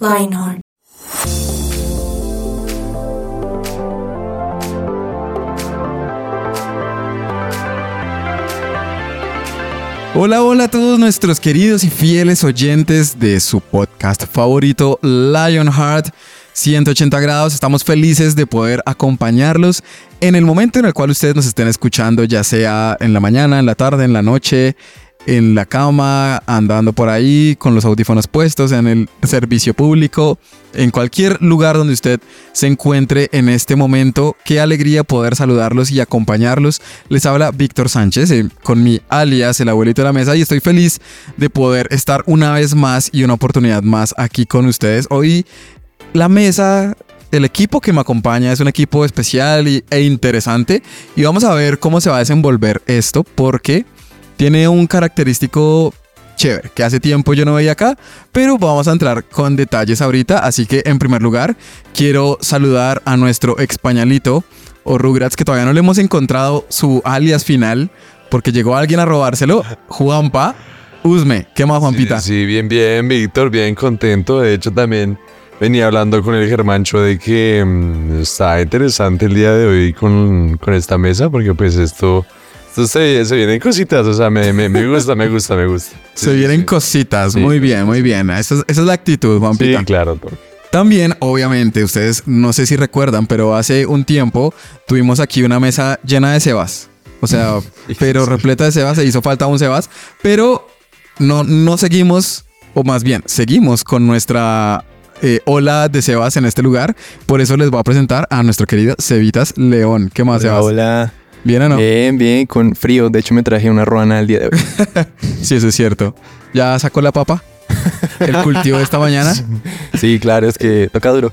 Lionheart. Hola, hola a todos nuestros queridos y fieles oyentes de su podcast favorito, Lionheart 180 grados. Estamos felices de poder acompañarlos en el momento en el cual ustedes nos estén escuchando, ya sea en la mañana, en la tarde, en la noche, en la cama, andando por ahí con los audífonos puestos, en el servicio público, en cualquier lugar donde usted se encuentre en este momento. Qué alegría poder saludarlos y acompañarlos. Les habla Víctor Sánchez eh, con mi alias, el abuelito de la mesa, y estoy feliz de poder estar una vez más y una oportunidad más aquí con ustedes. Hoy la mesa el equipo que me acompaña es un equipo especial y- e interesante y vamos a ver cómo se va a desenvolver esto porque tiene un característico chévere que hace tiempo yo no veía acá, pero vamos a entrar con detalles ahorita, así que en primer lugar quiero saludar a nuestro ex pañalito o Rugrats que todavía no le hemos encontrado su alias final porque llegó alguien a robárselo, Juanpa. Usme, ¿qué más Juanpita? Sí, sí, bien, bien, Víctor, bien contento. De hecho, también venía hablando con el Germancho de que mm, está interesante el día de hoy con, con esta mesa, porque pues esto, esto se, se vienen cositas, o sea, me, me, me gusta, me gusta, me gusta. Sí, Se sí, vienen sí. cositas, Sí. muy bien, muy bien. Esa es, esa es la actitud, Juanpita. Sí, claro. También, obviamente, ustedes no sé si recuerdan, pero hace un tiempo tuvimos aquí una mesa llena de Sebas. O sea, pero repleta de Sebas, se hizo falta un Sebas, pero no, no seguimos, o más bien, seguimos con nuestra eh, ola de Sebas en este lugar. Por eso les voy a presentar a nuestro querido Cevitas León. ¿Qué más, Hola, Sebas? hola. ¿Bien o no? Bien, bien, con frío. De hecho, me traje una ruana el día de hoy. Sí, eso es cierto. ¿Ya sacó la papa? ¿El cultivo de esta mañana? Sí, claro, es que toca duro.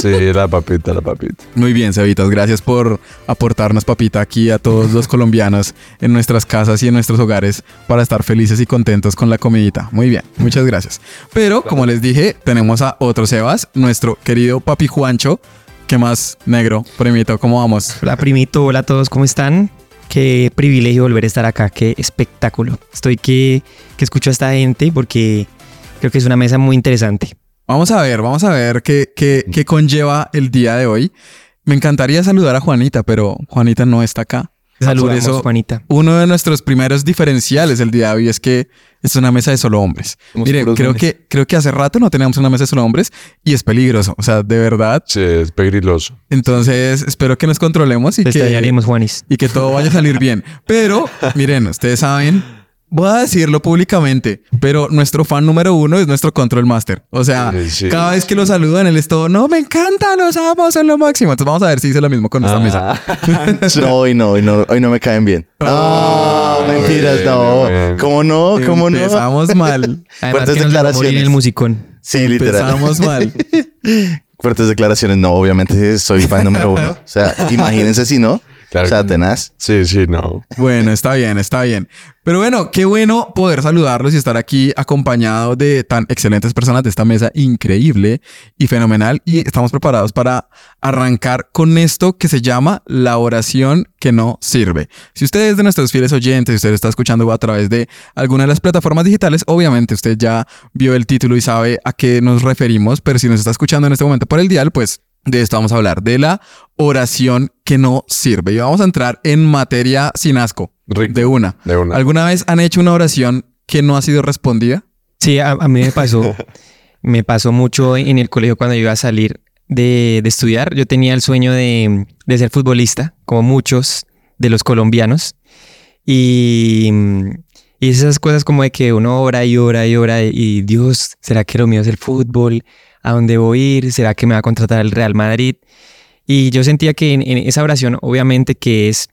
Sí, la papita, la papita. Muy bien, Cevitas, gracias por aportarnos papita aquí a todos los colombianos en nuestras casas y en nuestros hogares para estar felices y contentos con la comidita. Muy bien, muchas gracias. Pero como les dije, tenemos a otro Sebas, nuestro querido papi Juancho. ¿Qué más, negro? Primito, ¿cómo vamos? Hola primito, hola a todos, ¿cómo están? Qué privilegio volver a estar acá, qué espectáculo. Estoy que, que escucho a esta gente porque creo que es una mesa muy interesante. Vamos a ver, vamos a ver qué, qué, qué conlleva el día de hoy. Me encantaría saludar a Juanita, pero Juanita no está acá. Saludos, Por eso, Juanita. Uno de nuestros primeros diferenciales el día de hoy es que es una mesa de solo hombres. Somos Mire, creo hombres. que, creo que hace rato no teníamos una mesa de solo hombres y es peligroso. O sea, de verdad. Sí, es pegriloso. Entonces, espero que nos controlemos y Te que, Juanis. y que todo vaya a salir bien. Pero, miren, ustedes saben, voy a decirlo públicamente, pero nuestro fan número uno es nuestro Control Master. O sea, Sí, cada vez que lo saludan, él es todo, no, me encanta, los amo, son lo máximo. Entonces, vamos a ver si hice lo mismo con esta mesa. No, hoy no, hoy no, hoy no me caen bien. No, mentiras, no. bien. ¿Cómo no? ¿Cómo no? Empezamos mal. Además Fuertes que nos dejó morir en declaraciones. el musicón. Sí, literal. Empezamos mal. Fuertes declaraciones. No, obviamente soy fan número uno. O sea, imagínense si no. Claro o sea, que- tenaz. Sí, sí, no. Bueno, está bien, está bien. Pero bueno, qué bueno poder saludarlos y estar aquí acompañado de tan excelentes personas de esta mesa increíble y fenomenal. Y estamos preparados para arrancar con esto que se llama la oración que no sirve. Si usted es de nuestros fieles oyentes, si usted está escuchando a través de alguna de las plataformas digitales, obviamente usted ya vio el título y sabe a qué nos referimos, pero si nos está escuchando en este momento por el dial, pues de esto vamos a hablar, de la oración que no sirve. Y vamos a entrar en materia sin asco, Rico. de una. De una. ¿Alguna vez han hecho una oración que no ha sido respondida? Sí, a, a mí me pasó, me pasó mucho en el colegio cuando iba a salir de, de estudiar. Yo tenía el sueño de, de ser futbolista, como muchos de los colombianos. Y, y esas cosas como de que uno ora y ora y ora y Dios, ¿será que lo mío es el fútbol? ¿A dónde voy a ir? ¿Será que me va a contratar el Real Madrid? Y yo sentía que en, en esa oración, obviamente que es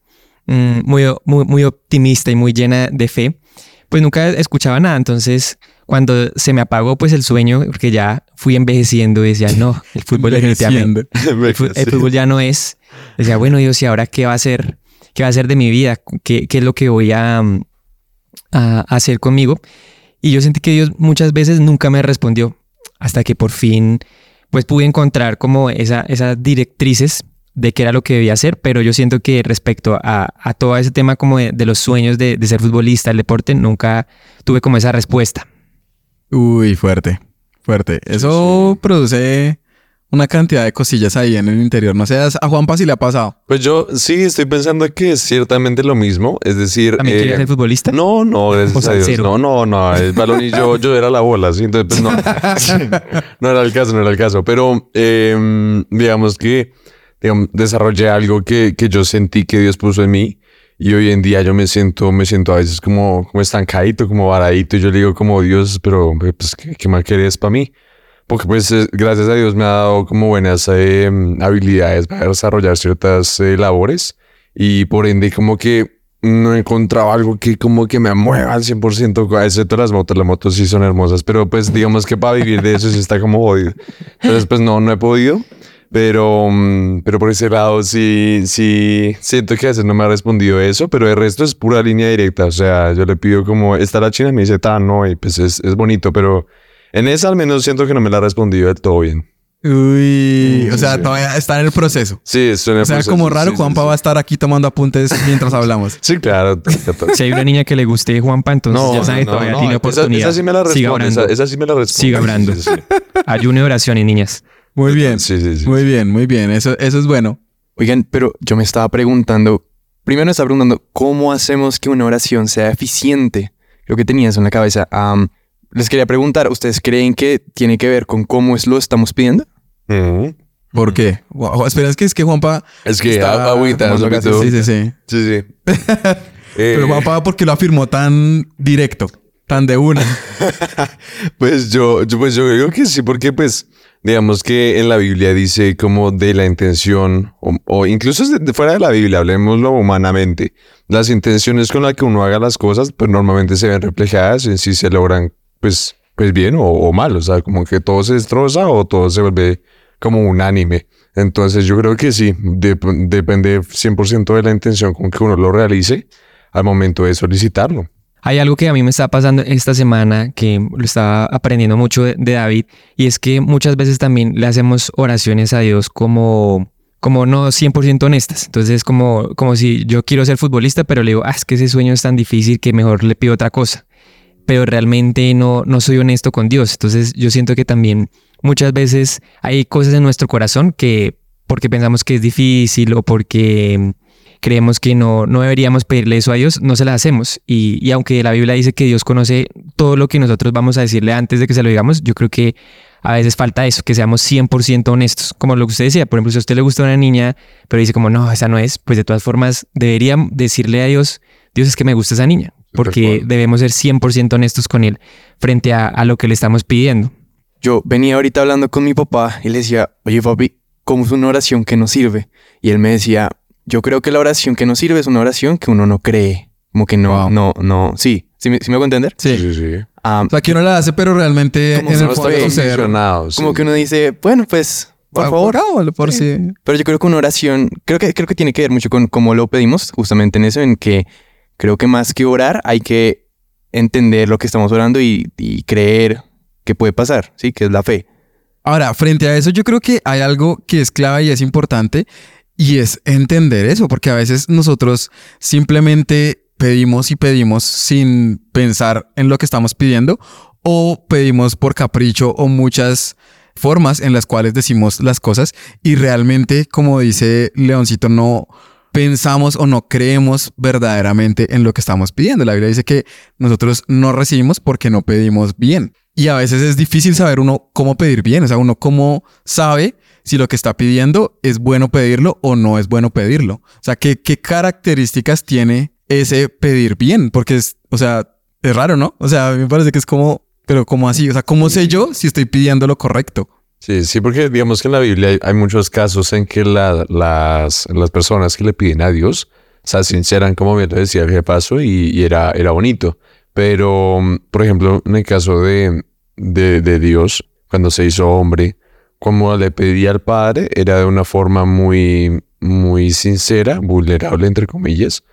mm, muy, muy, muy optimista y muy llena de fe, pues nunca escuchaba nada. Entonces, cuando se me apagó pues el sueño, porque ya fui envejeciendo, decía, no, el fútbol definitivamente, el, el fútbol ya no es. Decía, bueno, Dios, ¿y ahora qué va a hacer? ¿Qué va a hacer de mi vida? ¿Qué, qué es lo que voy a, a hacer conmigo? Y yo sentí que Dios muchas veces nunca me respondió hasta que por fin pues pude encontrar como esa, esas directrices de qué era lo que debía hacer, pero yo siento que respecto a, a todo ese tema como de, de los sueños de, de ser futbolista, el deporte, nunca tuve como esa respuesta. Uy, fuerte, fuerte. Eso produce una cantidad de cosillas ahí en el interior. No sé, a Juanpa si le ha pasado. Pues yo sí estoy pensando que es ciertamente lo mismo. Es decir, ¿También eh, quería ser futbolista? No, no, gracias O sea, a Dios. No, no, no. El balón y yo, yo era la bola, ¿sí? Entonces, pues no. no era el caso, no era el caso. Pero eh, digamos que digamos, desarrollé algo que, que yo sentí que Dios puso en mí. Y hoy en día yo me siento, me siento a veces como, como estancadito, como varadito. Y yo le digo como Dios, pero pues, ¿qué, qué más querés para mí? Porque pues eh, gracias a Dios me ha dado como buenas eh, habilidades para desarrollar ciertas eh, labores. Y por ende como que no he encontrado algo que como que me mueva al 100%, excepto las motos. Las motos sí son hermosas, pero pues digamos que para vivir de eso sí está como jodido. Entonces pues no, no he podido. Pero, mm, pero por ese lado sí, sí, siento que a veces no me ha respondido eso, pero el resto es pura línea directa. O sea, yo le pido como, está la china me dice, tan, no, y pues es, es bonito, pero en esa al menos siento que no me la ha respondido del todo bien. Uy, o sea, sí. todavía está en el proceso. Sí, eso en el O sea, proceso, como raro, sí, Juanpa sí. va a estar aquí tomando apuntes mientras hablamos. Sí, claro. Si hay una niña que le guste Juanpa, entonces ya sabe, todavía tiene esa- oportunidad. Esa, sí me la responde. orando. Esa, esa sí me la responde. Siga orando. Ayuno y oraciones, niñas. Muy bien, Sí, sí, sí. muy bien, muy bien. Eso, eso es bueno. Oigan, pero yo me estaba preguntando, primero me estaba preguntando, ¿cómo hacemos que una oración sea eficiente? Creo que tenía eso en la cabeza. Am, les quería preguntar, ¿ustedes creen que tiene que ver con cómo es lo estamos pidiendo? Ujú. ¿Por qué? Wow, espera, es que es que Juanpa. Es que está agüita, sobre gases. todo. Sí, sí, sí. Sí, sí. Eh, Pero Juanpa, ¿por qué lo afirmó tan directo? Tan de una. Pues yo, yo, pues yo digo que sí, porque pues digamos que en la Biblia dice como de la intención, o, o incluso de- de fuera de la Biblia, hablemoslo humanamente, las intenciones con las que uno haga las cosas, pues normalmente se ven reflejadas en si se logran pues, pues bien o, mal, o sea, como que todo se destroza o todo se vuelve como unánime. Entonces yo creo que sí, dep- depende 100% de la intención con que uno lo realice al momento de solicitarlo. Hay algo que a mí me está pasando esta semana que lo estaba aprendiendo mucho de, de David y es que muchas veces también le hacemos oraciones a Dios como como no 100% honestas. Entonces es como, como si yo quiero ser futbolista, pero le digo, ah, es que ese sueño es tan difícil que mejor le pido otra cosa. Pero realmente no, no soy honesto con Dios. Entonces yo siento que también muchas veces hay cosas en nuestro corazón que porque pensamos que es difícil o porque creemos que no, no deberíamos pedirle eso a Dios, no se las hacemos. Y, y aunque la Biblia dice que Dios conoce todo lo que nosotros vamos a decirle antes de que se lo digamos, yo creo que a veces falta eso, que seamos 100% honestos. Como lo que usted decía, por ejemplo, si a usted le gusta una niña, pero dice como, no, esa no es, pues de todas formas deberían decirle a Dios, Dios es que me gusta esa niña, porque debemos ser 100% honestos con Él frente a, a lo que le estamos pidiendo. Yo venía ahorita hablando con mi papá y le decía, oye papi, ¿cómo es una oración que nos sirve? Y él me decía, yo creo que la oración que nos sirve es una oración que uno no cree. Como que no, Wow. no, no. Sí, ¿sí me, sí me hago entender? Sí. Sí, sí. Ah, O sea, que uno la hace, pero realmente Como en el no fondo sí. como que uno dice, bueno, pues, por Ah, favor. hagámoslo, por si. Pero yo creo que una oración, creo que, creo que tiene que ver mucho con cómo lo pedimos, justamente en eso, en que creo que más que orar hay que entender lo que estamos orando y, creer que puede pasar, ¿sí? Que es la fe. Ahora, frente a eso, yo creo que hay algo que es clave y es importante y es entender eso, porque a veces nosotros simplemente pedimos y pedimos sin pensar en lo que estamos pidiendo o pedimos por capricho o muchas formas en las cuales decimos las cosas y realmente, como dice Leoncito, no pensamos o no creemos verdaderamente en lo que estamos pidiendo. La Biblia dice que nosotros no recibimos porque no pedimos bien. Y a veces es difícil saber uno cómo pedir bien, o sea, uno cómo sabe si lo que está pidiendo es bueno pedirlo o no es bueno pedirlo. O sea, ¿qué, características tiene ese pedir bien? Porque es, o sea, es raro, ¿no? O sea, a mí me parece que es como, pero ¿cómo así? O sea, ¿cómo sé yo si estoy pidiendo lo correcto? Sí, sí, porque digamos que en la Biblia hay, muchos casos en que la- las, las personas que le piden a Dios se sinceran, como bien decía el paso y, y era, era bonito. Pero, por ejemplo, en el caso de, de, de Dios, cuando se hizo hombre, como le pedía al Padre, era de una forma muy, muy sincera, vulnerable, entre comillas.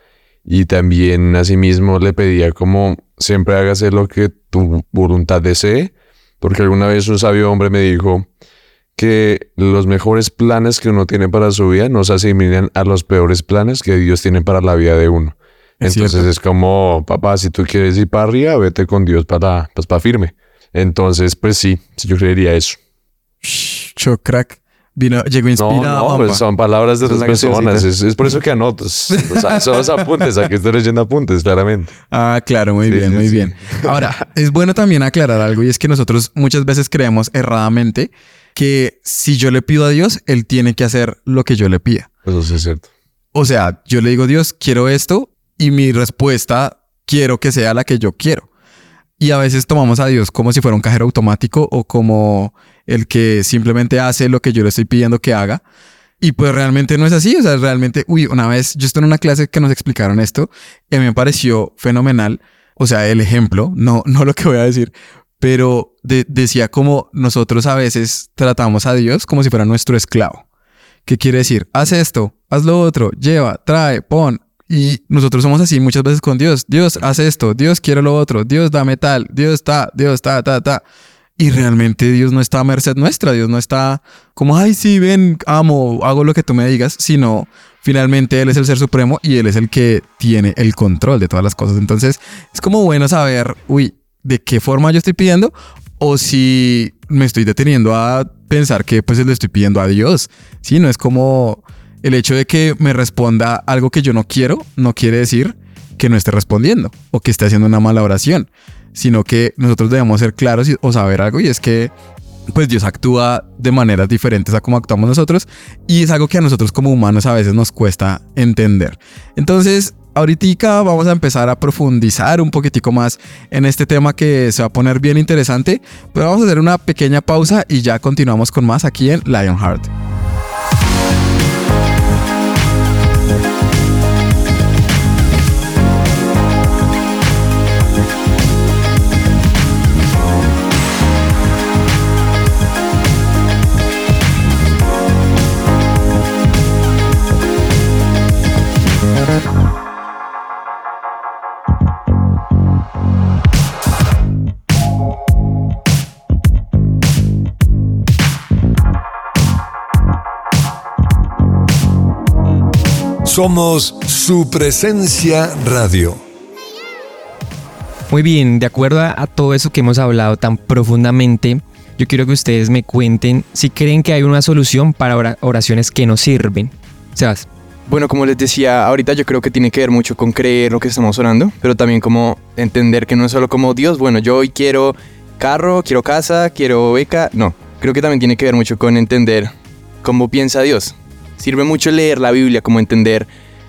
Y también asimismo le pedía como siempre hágase lo que tu voluntad desee, porque alguna vez un sabio hombre me dijo que los mejores planes que uno tiene para su vida no se asimilan a los peores planes que Dios tiene para la vida de uno. Es Entonces cierto. es como, papá, si tú quieres ir para arriba, vete con Dios para, pues, para firme. Entonces, pues sí, yo creería eso. Shh, crack. Vino, llegó No, inspirado. no, Juanpa. pues son palabras de otras personas. Es, es por eso que anotas. O sea, son los apuntes. Aquí estoy leyendo apuntes, claramente. Ah, claro, muy Sí, bien, sí, muy sí. bien. Ahora, es bueno también aclarar algo y es que nosotros muchas veces creemos erradamente que si yo le pido a Dios, Él tiene que hacer lo que yo le pida. Eso sí es cierto. O sea, yo le digo, Dios, quiero esto y mi respuesta quiero que sea la que yo quiero. Y a veces tomamos a Dios como si fuera un cajero automático o como el que simplemente hace lo que yo le estoy pidiendo que haga. Y pues realmente no es así. O sea, realmente, uy, una vez yo estuve en una clase que nos explicaron esto y me pareció fenomenal. O sea, el ejemplo, no, no lo que voy a decir, pero de- decía como nosotros a veces tratamos a Dios como si fuera nuestro esclavo. ¿Qué quiere decir? Haz esto, haz lo otro, lleva, trae, pon. Y nosotros somos así muchas veces con Dios. Dios, haz esto, Dios quiere lo otro, Dios dame tal, Dios está, Dios está, ta, ta. Y realmente Dios no está a merced nuestra, Dios no está como, ay, sí, ven, amo, hago lo que tú me digas, sino finalmente Él es el ser supremo y Él es el que tiene el control de todas las cosas. Entonces es como bueno saber, uy, de qué forma yo estoy pidiendo o si me estoy deteniendo a pensar que pues le estoy pidiendo a Dios. Sí, no es como el hecho de que me responda algo que yo no quiero, no quiere decir que no esté respondiendo o que esté haciendo una mala oración, sino que nosotros debemos ser claros y- o saber algo y es que pues Dios actúa de maneras diferentes a como actuamos nosotros y es algo que a nosotros como humanos a veces nos cuesta entender. Entonces, ahorita vamos a empezar a profundizar un poquitico más en este tema que se va a poner bien interesante, pero vamos a hacer una pequeña pausa y ya continuamos con más aquí en Lionheart. Somos su presencia radio. Muy bien, de acuerdo a, a todo eso que hemos hablado tan profundamente, yo quiero que ustedes me cuenten si creen que hay una solución para ora- oraciones que no sirven. Sebas, Bueno, como les decía, ahorita yo creo que tiene que ver mucho con creer lo que estamos orando, pero también como entender que no es solo como Dios, bueno, yo hoy quiero carro, quiero casa, quiero beca, no, creo que también tiene que ver mucho con entender cómo piensa Dios. Sirve mucho leer la Biblia, como entender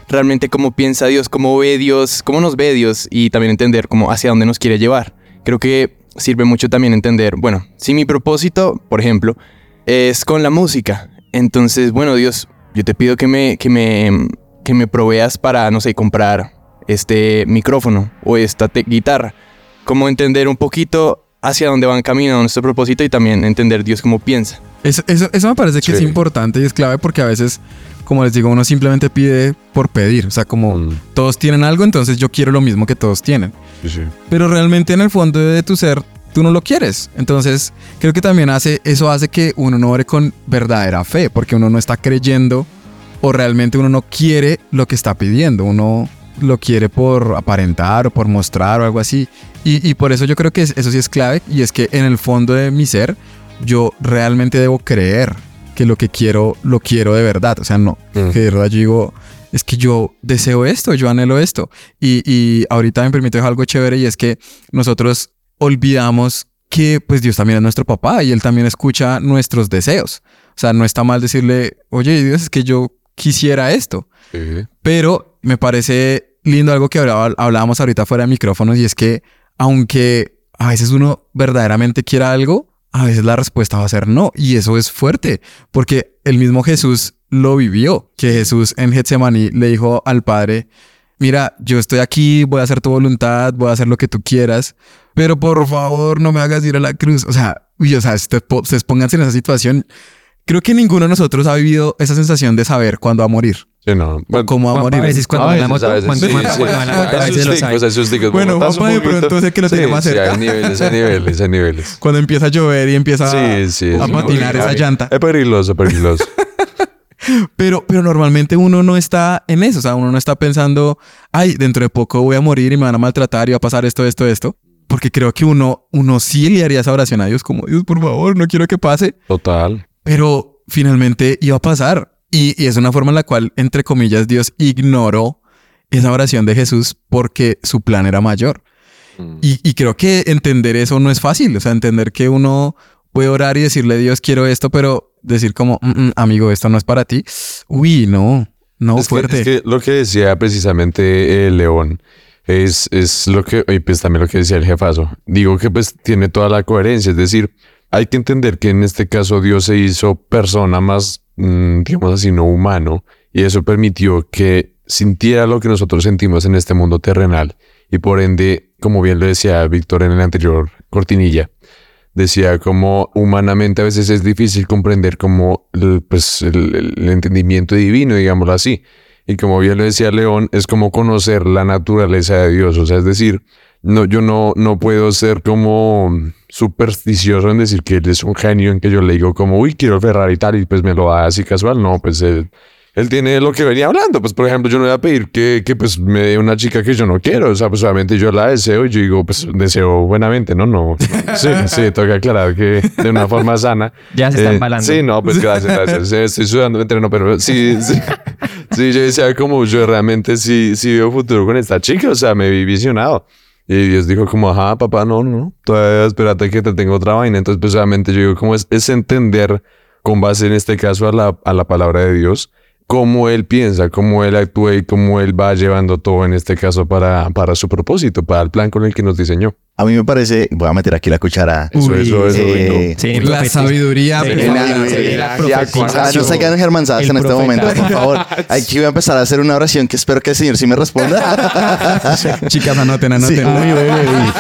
realmente cómo piensa Dios, cómo ve Dios, cómo nos ve Dios y también entender cómo hacia dónde nos quiere llevar. Creo que sirve mucho también entender, bueno, si mi propósito, por ejemplo, es con la música, entonces, bueno, Dios, yo te pido que me, que me, que me proveas para, no sé, comprar este micrófono o esta guitarra. Como entender un poquito hacia dónde van caminando nuestro propósito y también entender Dios cómo piensa. Eso, eso, eso me parece que es importante y es clave porque a veces, como les digo, uno simplemente pide por pedir. O sea, como Mm, todos tienen algo, entonces yo quiero lo mismo que todos tienen. sí, sí. Pero realmente en el fondo de tu ser, tú no lo quieres. Entonces, creo que también hace, eso hace que uno no ore con verdadera fe, porque uno no está creyendo o realmente uno no quiere lo que está pidiendo. Uno lo quiere por aparentar o por mostrar o algo así. Y, y por eso yo creo que es- eso sí es clave y es que en el fondo de mi ser, yo realmente debo creer que lo que quiero, lo quiero de verdad. O sea, no, Mm. que de verdad yo digo, es que yo deseo esto, yo anhelo esto. Y, y ahorita me permite algo chévere y es que nosotros olvidamos que pues Dios también es nuestro papá y Él también escucha nuestros deseos. O sea, no está mal decirle, oye Dios, es que yo quisiera esto. Pero me parece lindo algo que hablábamos ahorita fuera de micrófonos y es que aunque a veces uno verdaderamente quiera algo, a veces la respuesta va a ser no. Y eso es fuerte porque el mismo Jesús lo vivió, que Jesús en Getsemaní le dijo al Padre, mira, yo estoy aquí, voy a hacer tu voluntad, voy a hacer lo que tú quieras, pero por favor no me hagas ir a la cruz. O sea, uy, o sea, ustedes pónganse en esa situación. Creo que ninguno de nosotros ha vivido esa sensación de saber cuándo va a morir Sí, no. o cómo va a morir. A veces cuando moto, a veces, cuando, sí, cuando- sí. cuando va en la moto, a Hay veces lo susticos, sabe. hay susticos. Bueno, de pronto sé que lo tiene Sí, más sí, cerca. hay niveles, hay niveles, hay niveles. Cuando empieza a llover y empieza Sí, sí. a patinar esa llanta. Es peligroso, peligroso. Pero, pero normalmente uno no está en eso. O sea, uno no está pensando, ay, dentro de poco voy a morir y me van a maltratar y va a pasar esto, esto, esto. Porque creo que uno, uno sí le haría esa oración a Dios como, Dios, por favor, no quiero que pase. Total. Pero finalmente iba a pasar. Y, y es una forma en la cual, entre comillas, Dios ignoró esa oración de Jesús porque su plan era mayor. Mm. Y, y creo que entender eso no es fácil. O sea, entender que uno puede orar y decirle, Dios, quiero esto, pero decir como, "Mm, mm, amigo, esto no es para ti. Uy, no, no, es que- fuerte. es que lo que decía precisamente el León es, es lo que, y pues también lo que decía el jefazo. Digo que pues tiene toda la coherencia, es decir, hay que entender que en este caso Dios se hizo persona más, digamos así, no humano, y eso permitió que sintiera lo que nosotros sentimos en este mundo terrenal, y por ende, como bien lo decía Víctor en el anterior cortinilla, decía como humanamente a veces es difícil comprender como el, pues, el entendimiento divino, digámoslo así. Y como bien lo decía León, es como conocer la naturaleza de Dios. O sea, es decir, no, yo no, no puedo ser como supersticioso en decir que él es un genio en que yo le digo como, uy, quiero el Ferrari y tal, y pues me lo da así casual. No, pues él, él tiene lo que venía hablando. Pues, por ejemplo, yo no voy a pedir que, que pues me dé una chica que yo no quiero. O sea, pues obviamente yo la deseo y yo digo, pues deseo buenamente, ¿no? No. Sí, sí, que aclarar que de una forma sana. Ya se están Eh, balando. Sí, no, pues gracias, gracias. Estoy sudando entreno, pero sí, sí. Sí, yo decía como yo realmente sí, sí veo futuro con esta chica, o sea, me vi visionado. Y Dios dijo como, ajá, papá, no, no, todavía espérate que te tengo otra vaina. Entonces, pues obviamente yo digo, como es, es entender con base en este caso a la, a la palabra de Dios, cómo Él piensa, cómo Él actúa y cómo Él va llevando todo en este caso para, para su propósito, para el plan con el que nos diseñó. A mí me parece, voy a meter aquí la cuchara. Eso, eso, eso, Eh. Sí, la sabiduría. Sí, la- sí, la profetización. no se quedan germanzadas en este momento, por favor. Aquí voy a empezar a hacer una oración que espero que el Señor sí me responda. Chicas, anoten, anoten. Sí, uy, uy, uy.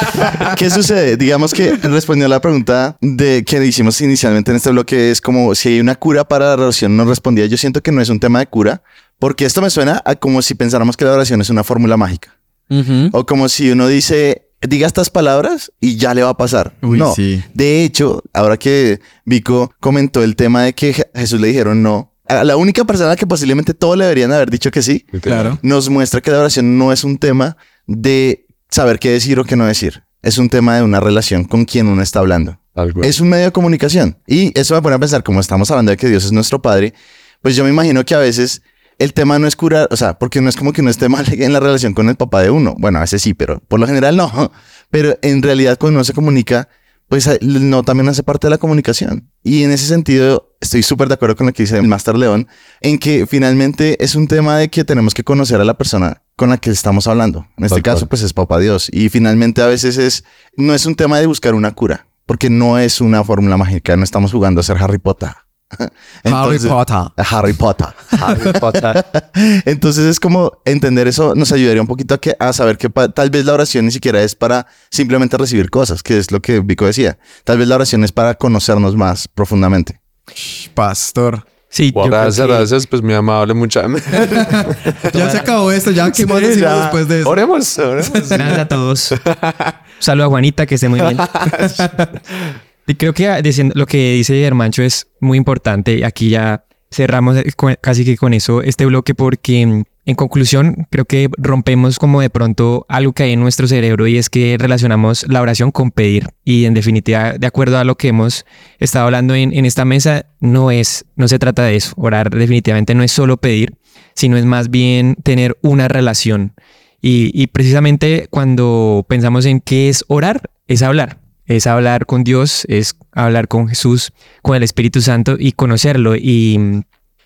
¿Qué sucede? Digamos que respondió a la pregunta de que hicimos inicialmente en este bloque, es como si hay una cura para la oración, no respondía. Yo siento que no es un tema de cura, porque esto me suena a como si pensáramos que la oración es una fórmula mágica. Ujú. O como si uno dice, diga estas palabras y ya le va a pasar. Uy, no. sí. De hecho, ahora que Vico comentó el tema de que Je- Jesús le dijeron no, a la única persona que posiblemente todos le deberían haber dicho que sí, Claro. nos muestra que la oración no es un tema de saber qué decir o qué no decir. Es un tema de una relación con quien uno está hablando. Es un medio de comunicación. Y eso me pone a pensar, como estamos hablando de que Dios es nuestro Padre, pues yo me imagino que a veces el tema no es curar, o sea, porque no es como que uno esté mal en la relación con el papá de uno. Bueno, a veces sí, pero por lo general no. Pero en realidad cuando uno se comunica, pues el no también hace parte de la comunicación. Y en ese sentido, estoy súper de acuerdo con lo que dice el Master León, en que finalmente es un tema de que tenemos que conocer a la persona con la que estamos hablando. En este Tal caso, cual. pues es papá Dios. Y finalmente a veces es, no es un tema de buscar una cura, porque no es una fórmula mágica, no estamos jugando a ser Harry Potter. Harry Potter. Harry Potter. Harry Potter. Entonces es como entender eso nos ayudaría un poquito a, que, a saber que pa- tal vez la oración ni siquiera es para simplemente recibir cosas, que es lo que Vico decía. Tal vez la oración es para conocernos más profundamente. Pastor. Sí, Gracias, que- gracias, pues mi amable mucha. Ya se acabó esto, ya qué más Sí, decimos ya. después de eso. Oremos, oremos. Gracias a todos. Saludo a Juanita, que esté muy bien. Creo que ah, lo que dice Germancho es muy importante. Aquí ya cerramos eh, casi que con eso este bloque porque mm, en conclusión creo que rompemos como de pronto algo que hay en nuestro cerebro y es que relacionamos la oración con pedir. Y en definitiva, de acuerdo a lo que hemos estado hablando en, en esta mesa, no es, no se trata de eso. Orar definitivamente no es solo pedir, sino es más bien tener una relación. Y, y precisamente cuando pensamos en qué es orar, es hablar. Es hablar con Dios, es hablar con Jesús, con el Espíritu Santo y conocerlo. Y,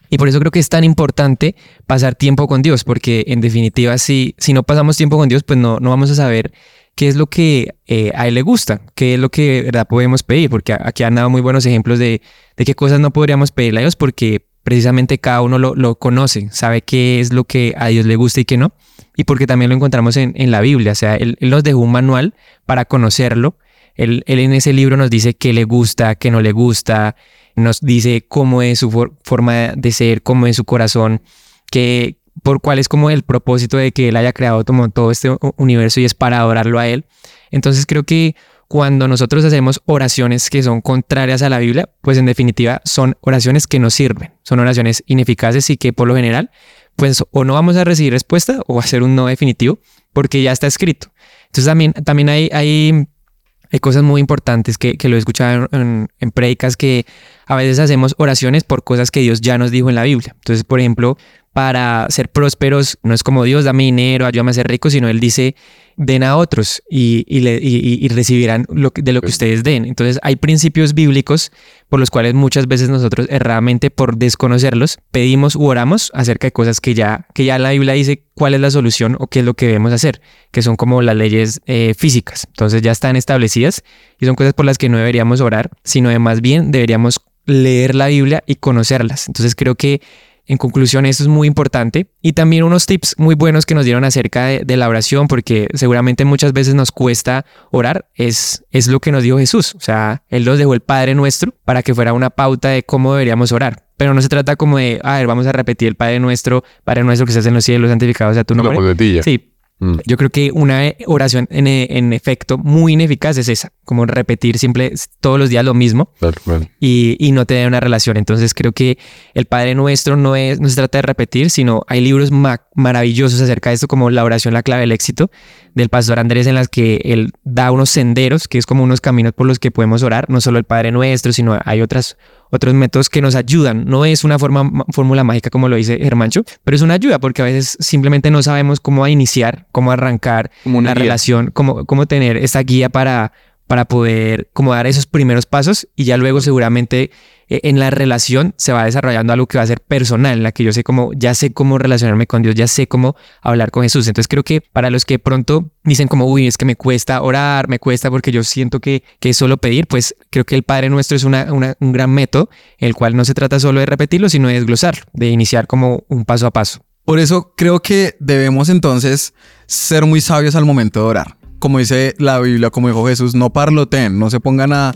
y por eso creo que es tan importante pasar tiempo con Dios, porque en definitiva, si, si no pasamos tiempo con Dios, pues no, no vamos a saber qué es lo que eh, a Él le gusta, qué es lo que verdad podemos pedir, porque aquí han dado muy buenos ejemplos de, de qué cosas no podríamos pedirle a Dios, porque precisamente cada uno lo, lo conoce, sabe qué es lo que a Dios le gusta y qué no. y porque también lo encontramos en, en la Biblia. O sea, él, él nos dejó un manual para conocerlo. Él, él en ese libro nos dice qué le gusta, qué no le gusta, nos dice cómo es su for- forma de ser, cómo es su corazón, que, por cuál es como el propósito de que él haya creado todo este universo y es para adorarlo a él. Entonces creo que cuando nosotros hacemos oraciones que son contrarias a la Biblia, pues en definitiva son oraciones que no sirven, son oraciones ineficaces y que por lo general, pues o no vamos a recibir respuesta o a ser un no definitivo porque ya está escrito. Entonces también, también hay, hay, hay cosas muy importantes que, que lo he escuchado en, en, prédicas que a veces hacemos oraciones por cosas que Dios ya nos dijo en la Biblia. Entonces, por ejemplo, para ser prósperos, no es como Dios, dame dinero, ayúdame a ser rico, sino Él dice, den a otros y, y, le- y- y recibirán lo que- de lo que ustedes den. Entonces, hay principios bíblicos por los cuales muchas veces nosotros erradamente, por desconocerlos, pedimos u oramos acerca de cosas que ya, que ya la Biblia dice cuál es la solución o qué es lo que debemos hacer, que son como las leyes eh, físicas. Entonces, ya están establecidas y son cosas por las que no deberíamos orar, sino de más bien deberíamos leer la Biblia y conocerlas. Entonces, creo que en conclusión, eso es muy importante. Y también unos tips muy buenos que nos dieron acerca de, de la oración, porque seguramente muchas veces nos cuesta orar, es, es lo que nos dijo Jesús. O sea, Él nos dejó el Padre Nuestro para que fuera una pauta de cómo deberíamos orar. Pero no se trata como de, a ver, vamos a repetir el Padre Nuestro, Padre Nuestro que estás en los cielos, santificado sea tu La nombre. muletilla. Sí, Mm. yo creo que una oración en, en efecto muy ineficaz es esa, como repetir siempre todos los días lo mismo y, y no tener una relación. Entonces creo que el Padre Nuestro no, es, no se trata de repetir, sino hay libros ma- maravillosos acerca de esto, como La oración, la clave del éxito, del pastor Andrés, en las que él da unos senderos, que es como unos caminos por los que podemos orar, no solo el Padre Nuestro, sino hay otras, otros métodos que nos ayudan. No es una forma, ma- fórmula mágica como lo dice Germancho, pero es una ayuda porque a veces simplemente no sabemos cómo iniciar, cómo arrancar Como una la guía. relación, cómo, cómo tener esa guía para, para poder como dar esos primeros pasos y ya luego seguramente eh, en la relación se va desarrollando algo que va a ser personal, en la que yo sé cómo, ya sé cómo relacionarme con Dios, ya sé cómo hablar con Jesús. Entonces creo que para los que pronto dicen como, uy, es que me cuesta orar, me cuesta porque yo siento que, que es solo pedir, pues creo que el Padre Nuestro es una, un gran método, el cual no se trata solo de repetirlo, sino de desglosarlo, de iniciar como un paso a paso. Por eso creo que debemos entonces ser muy sabios al momento de orar. Como dice la Biblia, como dijo Jesús, no parloten, no se pongan a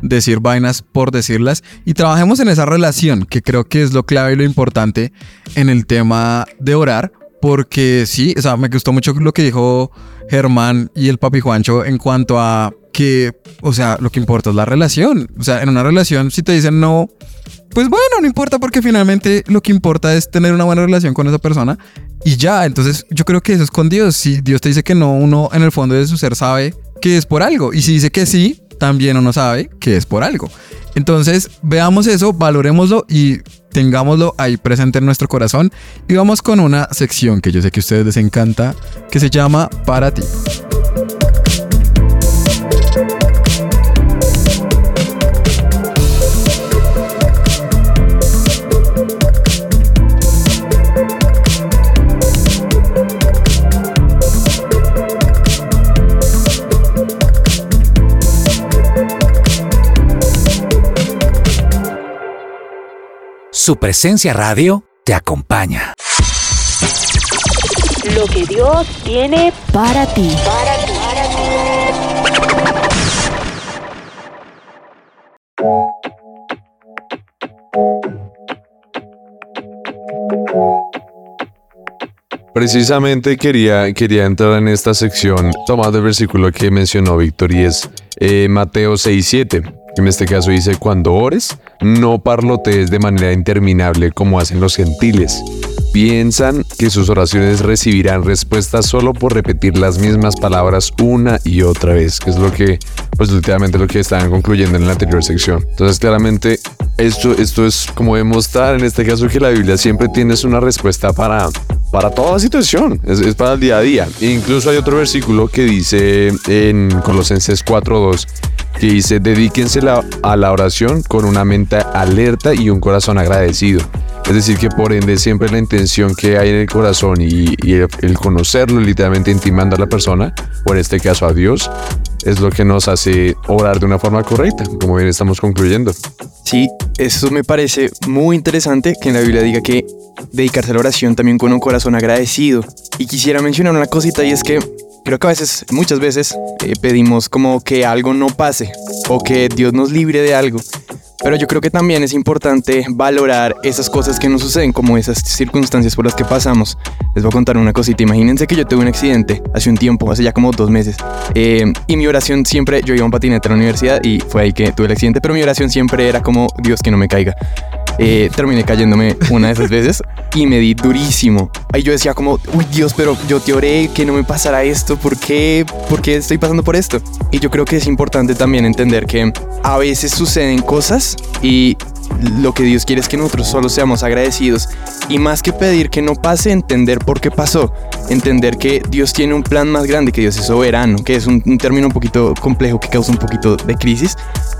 decir vainas por decirlas y trabajemos en esa relación, que creo que es lo clave y lo importante en el tema de orar, porque sí, o sea, me gustó mucho lo que dijo Germán y el papi Juancho en cuanto a que, o sea, lo que importa es la relación. O sea, en una relación, si te dicen no, pues bueno, no importa porque finalmente lo que importa es tener una buena relación con esa persona y ya. Entonces yo creo que eso es con Dios. Si Dios te dice que no, uno en el fondo de su ser sabe que es por algo. Y si dice que sí, también uno sabe que es por algo. Entonces veamos eso, valorémoslo y tengámoslo ahí presente en nuestro corazón. Y vamos con una sección que yo sé que a ustedes les encanta, que se llama Para ti. Su presencia radio te acompaña. Lo que Dios tiene para ti. Precisamente quería, quería entrar en esta sección tomando el versículo que mencionó Víctor y es eh, Mateo 6.7. En este caso dice, cuando ores, no parlotees de manera interminable como hacen los gentiles. Piensan que sus oraciones recibirán respuesta solo por repetir las mismas palabras una y otra vez, que es lo que, pues últimamente lo que estaban concluyendo en la anterior sección. Entonces claramente esto, esto es como demostrar en este caso que la Biblia siempre tienes una respuesta para, para toda situación, es, es para el día a día. E incluso hay otro versículo que dice en Colosenses 4.2 que dice, dedíquense la- a la oración con una mente alerta y un corazón agradecido. Es decir, que por ende siempre la intención que hay en el corazón y, el, el conocerlo, literalmente intimando a la persona, o en este caso a Dios, es lo que nos hace orar de una forma correcta, como bien estamos concluyendo. Sí, eso me parece muy interesante que en la Biblia diga que dedicarse a la oración también con un corazón agradecido. Y quisiera mencionar una cosita y es que creo que a veces, muchas veces, eh, pedimos como que algo no pase o que Dios nos libre de algo. Pero yo creo que también es importante valorar esas cosas que nos suceden, como esas circunstancias por las que pasamos. Les voy a contar una cosita. Imagínense que yo tuve un accidente hace un tiempo, hace ya como dos meses. Eh, y mi oración siempre, yo iba en patinete a la universidad y fue ahí que tuve el accidente, pero mi oración siempre era como, Dios, que no me caiga. Eh, terminé cayéndome una de esas veces y me di durísimo. Ahí yo decía como, uy Dios, pero yo te oré que no me pasara esto, ¿por qué? ¿Por qué estoy pasando por esto? Y yo creo que es importante también entender que a veces suceden cosas y lo que Dios quiere es que nosotros solo seamos agradecidos y más que pedir que no pase, entender por qué pasó, entender que Dios tiene un plan más grande, que Dios es soberano, que es un, un término un poquito complejo que causa un poquito de crisis,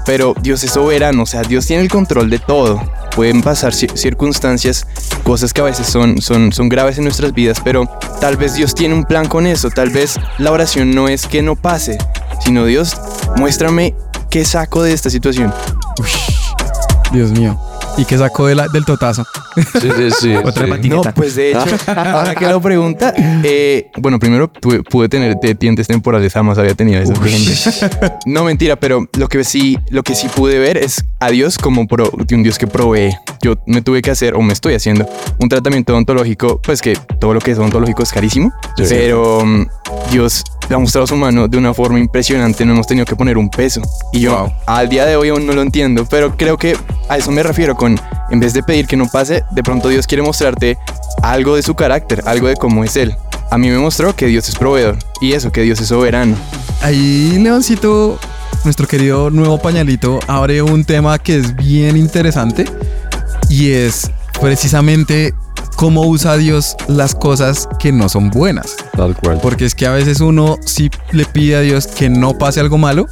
pero Dios es soberano, o sea, Dios tiene el control de todo. Pueden pasar ci- circunstancias, cosas que a veces son, son, son graves en nuestras vidas, pero tal vez Dios tiene un plan con eso, tal vez la oración no es que no pase, sino Dios, muéstrame qué saco de esta situación. Dios mío. ¿Y qué sacó de la- del totazo? Sí, sí, sí. Otra sí. patineta. No, pues de hecho, ahora que lo pregunta, eh, bueno, primero tuve- pude tener de- dientes temporales, jamás había tenido eso. No, mentira, pero lo que sí, lo que sí pude ver es a Dios como pro- de un Dios que provee. Yo me tuve que hacer, o me estoy haciendo, un tratamiento odontológico, pues que todo lo que es odontológico es carísimo, Sí. pero mm, Dios ha mostrado su mano de una forma impresionante, no hemos tenido que poner un peso. Y yo Wow. al día de hoy aún no lo entiendo, pero creo que a eso me refiero con, en vez de pedir que no pase, de pronto Dios quiere mostrarte algo de su carácter, algo de cómo es Él. A mí me mostró que Dios es proveedor y eso, que Dios es soberano. Ahí, Leoncito, nuestro querido nuevo pañalito, abre un tema que es bien interesante y es precisamente cómo usa Dios las cosas que no son buenas. Tal cual. Porque es que a veces uno sí le pide a Dios que no pase algo malo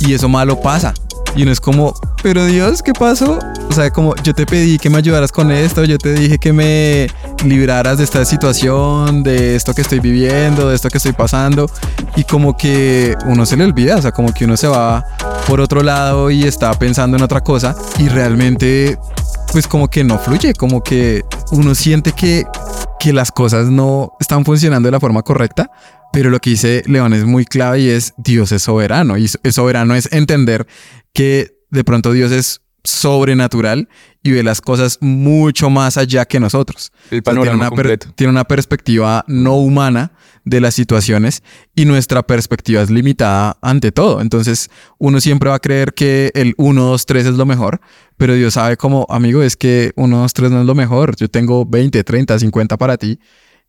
y eso malo pasa. Y uno es como, pero Dios, ¿qué pasó? O sea, como yo te pedí que me ayudaras con esto, yo te dije que me libraras de esta situación, de esto que estoy viviendo, de esto que estoy pasando. Y como que uno se le olvida, o sea, como que uno se va por otro lado y está pensando en otra cosa y realmente pues como que no fluye, como que uno siente que, que las cosas no están funcionando de la forma correcta, pero lo que dice León es muy clave y es Dios es soberano y soberano es entender que de pronto Dios es sobrenatural y ve las cosas mucho más allá que nosotros. El O sea, tiene, panorama una per- completo. tiene una perspectiva no humana de las situaciones y nuestra perspectiva es limitada ante todo. Entonces uno siempre va a creer que el 1, 2, 3 es lo mejor, pero Dios sabe como, amigo, es que 1, 2, 3 no es lo mejor. Yo tengo 20, 30, 50 para ti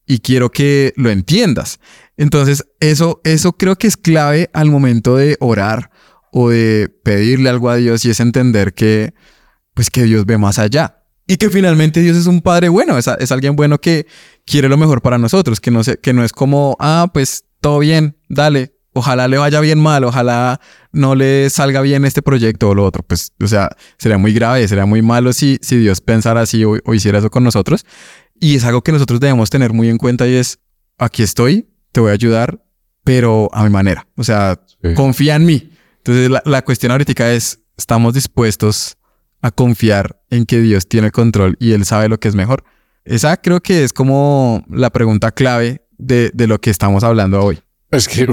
y quiero que lo entiendas. Entonces eso, eso creo que es clave al momento de orar o de pedirle algo a Dios y es entender que, pues que Dios ve más allá. Y que finalmente Dios es un padre bueno, es, es alguien bueno que quiere lo mejor para nosotros, que no, se, que no es como, ah, pues todo bien, dale, ojalá le vaya bien mal, ojalá no le salga bien este proyecto o lo otro. Pues, o sea, sería muy grave, sería muy malo si, si Dios pensara así o, o hiciera eso con nosotros. Y es algo que nosotros debemos tener muy en cuenta y es, aquí estoy, te voy a ayudar, pero a mi manera. O sea, Sí. confía en mí. Entonces la, la cuestión ahorita es, ¿estamos dispuestos a confiar en que Dios tiene el control y Él sabe lo que es mejor? Esa creo que es como la pregunta clave de, de lo que estamos hablando hoy. Es que,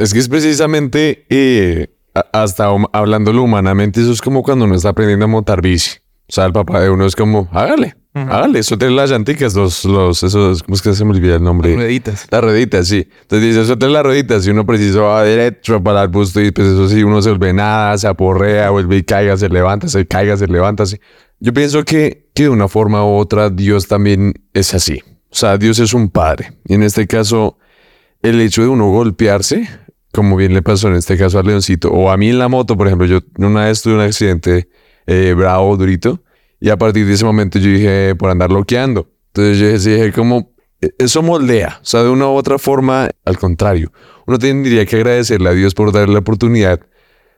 es que es precisamente, eh, hasta hablándolo humanamente, eso es como cuando uno está aprendiendo a montar bici. O sea, el papá de uno es como, hágale, hágale, suelte las llanticas, los, los, esos, ¿cómo es que se me olvida el nombre? Rueditas. Las rueditas, sí. Entonces dice, suelte las rueditas y uno preciso va derecho para el busto y pues eso sí, uno se vuelve nada, se aporrea, vuelve y caiga, se levanta, se caiga, se levanta, sí. Yo pienso que, que de una forma u otra Dios también es así. O sea, Dios es un padre. Y en este caso, el hecho de uno golpearse, como bien le pasó en este caso a Leoncito, o a mí en la moto, por ejemplo, yo una vez tuve un accidente eh, bravo, durito, y a partir de ese momento yo dije, por andar bloqueando. Entonces yo dije, como, eh, eso moldea, o sea, de una u otra forma, al contrario, uno tendría que agradecerle a Dios por darle la oportunidad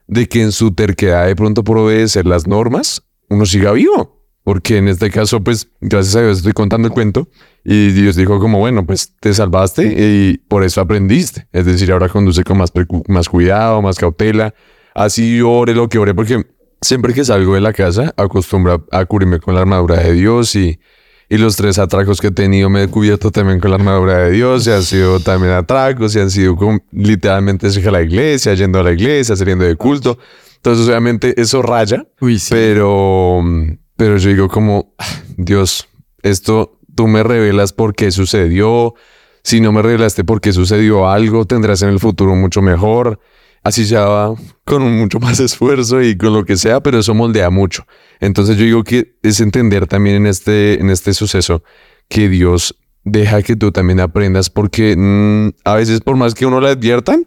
de que en su terquedad de pronto por obedecer las normas, uno siga vivo. Porque en este caso, pues, gracias a Dios estoy contando el cuento y Dios dijo como, bueno, pues te salvaste y por eso aprendiste. Es decir, ahora conduce con más, más cuidado, más cautela. Así ore lo que ore, porque siempre que salgo de la casa acostumbro a cubrirme con la armadura de Dios y, y los tres atracos que he tenido me he cubierto también con la armadura de Dios y han sido también atracos y han sido con, literalmente a la iglesia, yendo a la iglesia, saliendo de culto. Entonces, obviamente, eso raya, Uy, sí. pero, pero yo digo como, "Ah, Dios, esto tú me revelas por qué sucedió. Si no me revelaste por qué sucedió algo, tendrás en el futuro mucho mejor. Así ya va con mucho más esfuerzo y con lo que sea, pero eso moldea mucho. Entonces yo digo que es entender también en este, en este suceso que Dios deja que tú también aprendas porque mm, a veces por más que uno le adviertan,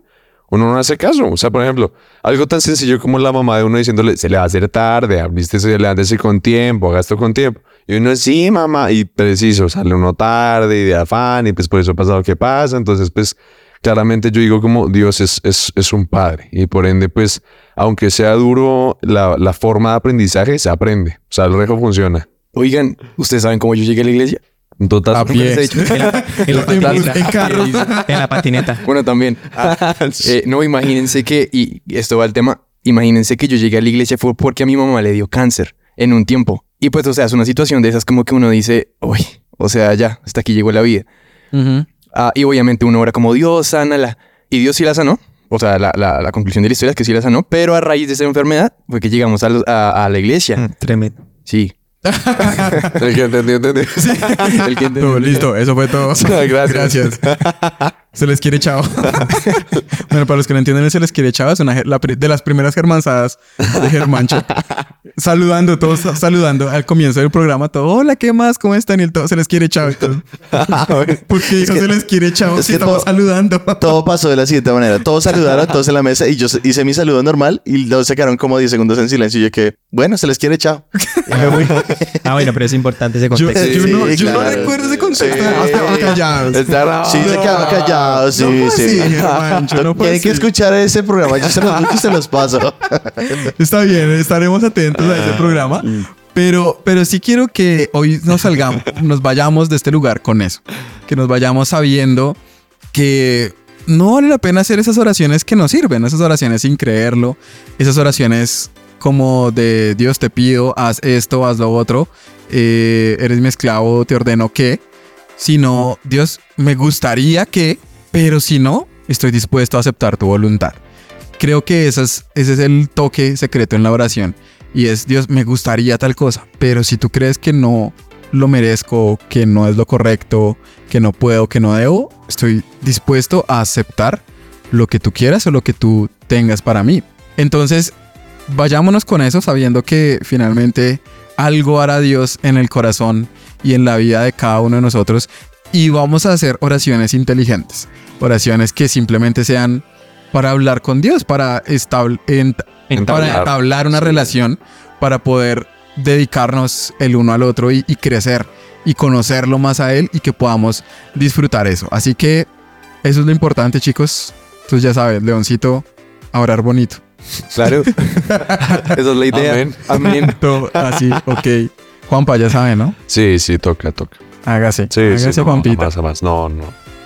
uno no hace caso. O sea, por ejemplo, algo tan sencillo como la mamá de uno diciéndole, se le va a hacer tarde, abriste, se levántese con tiempo, haga esto con tiempo. Y uno, sí, mamá, y preciso, sale uno tarde y de afán, y pues por eso ha lo que pasa. Entonces, pues, claramente yo digo como Dios es, es, es un padre. Y por ende, pues, aunque sea duro, la, la forma de aprendizaje se aprende. O sea, el rejo funciona. Oigan, ¿ustedes saben cómo yo llegué a la iglesia? Total. A pie. En la, en la En- patineta. en carro. En la patineta. Bueno, también. Ah, eh, no, imagínense que, y esto va al tema, imagínense que yo llegué a la iglesia fue porque a mi mamá le dio cáncer en un tiempo. Y pues, o sea, es una situación de esas como que uno dice, uy, o sea, ya, hasta aquí llegó la vida. Ujú. Ah, y obviamente uno ora como, Dios, sánala. Y Dios sí la sanó. O sea, la, la- la conclusión de la historia es que sí la sanó, pero a raíz de esa enfermedad fue que llegamos a, los- a- a la iglesia. Mm, Tremendo. Sí. El que entendió, entendió. El que Todo, listo, eso fue todo. Gracias. Se les quiere chao. bueno, para los que no entienden, se les quiere chao es una la de las primeras germanzadas de Germancho. saludando, todos saludando al comienzo del programa. Todo, hola, ¿qué más? ¿Cómo están? Y el todo se les quiere chao. y todo. ¿Por qué que- se les quiere chao es si estamos todo- saludando? Todo pasó de la siguiente manera. Todos saludaron, todos en la mesa y yo hice mi saludo normal y los se quedaron como 10 segundos en silencio y yo que, bueno, se les quiere, chao. Fui. Ah, bueno, pero es importante ese Yo, contexto. yo Sí, no, yo no claro. recuerdo ese concepto. Sí. Estaban callados. Está grabado. Sí, se quedaron callados, sí, No fue sí. así, Germancho, no Tienen que escuchar ese programa, yo se los se los paso. Está bien, estaremos atentos a ese programa. Pero, pero sí quiero que hoy nos salgamos, nos vayamos de este lugar con eso. Que nos vayamos sabiendo que no vale la pena hacer esas oraciones que nos sirven, esas oraciones sin creerlo, esas oraciones como de Dios te pido, haz esto, haz lo otro, eh, eres mi esclavo, te ordeno que, sino Dios me gustaría que, pero si no, estoy dispuesto a aceptar tu voluntad. Creo que ese es, el toque secreto en la oración. Y es, Dios, me gustaría tal cosa, pero si tú crees que no lo merezco, que no es lo correcto, que no puedo, que no debo, estoy dispuesto a aceptar lo que tú quieras o lo que tú tengas para mí. Entonces, vayámonos con eso sabiendo que finalmente algo hará Dios en el corazón y en la vida de cada uno de nosotros y vamos a hacer oraciones inteligentes, oraciones que simplemente sean para hablar con Dios, para, establ- ent- para Entablar. entablar una Sí. relación, para poder dedicarnos el uno al otro y, y crecer y conocerlo más a Él y que podamos disfrutar eso. Así que eso es lo importante, chicos. Entonces ya sabes, Leoncito, a orar bonito. Claro. Esa es la idea. Amén. Amén. Todo así, ok. Juanpa, ya sabe, ¿no? Sí, sí, toca, toca. Hágase. Sí, Hágase, sí. No, Juanpita. más, más. No, no.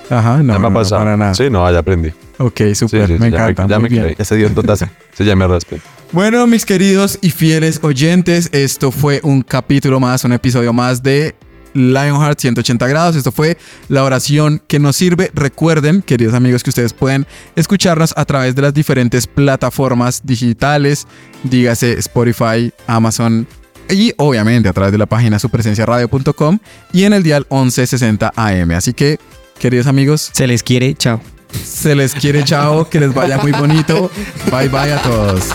Ajá, no, ya me no, ha no, pasado. para nada. Sí, no, ya aprendí. Ok, súper, Sí, sí, me ya encanta. ya muy me bien. creí. Ya se dio en. Sí, ya me raspé. Bueno, mis queridos y fieles oyentes, esto fue un capítulo más, un episodio más de Lionheart 180 grados. Esto fue la oración que nos sirve. Recuerden, queridos amigos, que ustedes pueden escucharnos a través de las diferentes plataformas digitales, dígase Spotify, Amazon y obviamente a través de la página supresenciaradio.com y en el dial 1160 AM. Así que, queridos amigos, Se les quiere, chao. se les quiere, chao, que les vaya muy bonito. Bye bye a todos.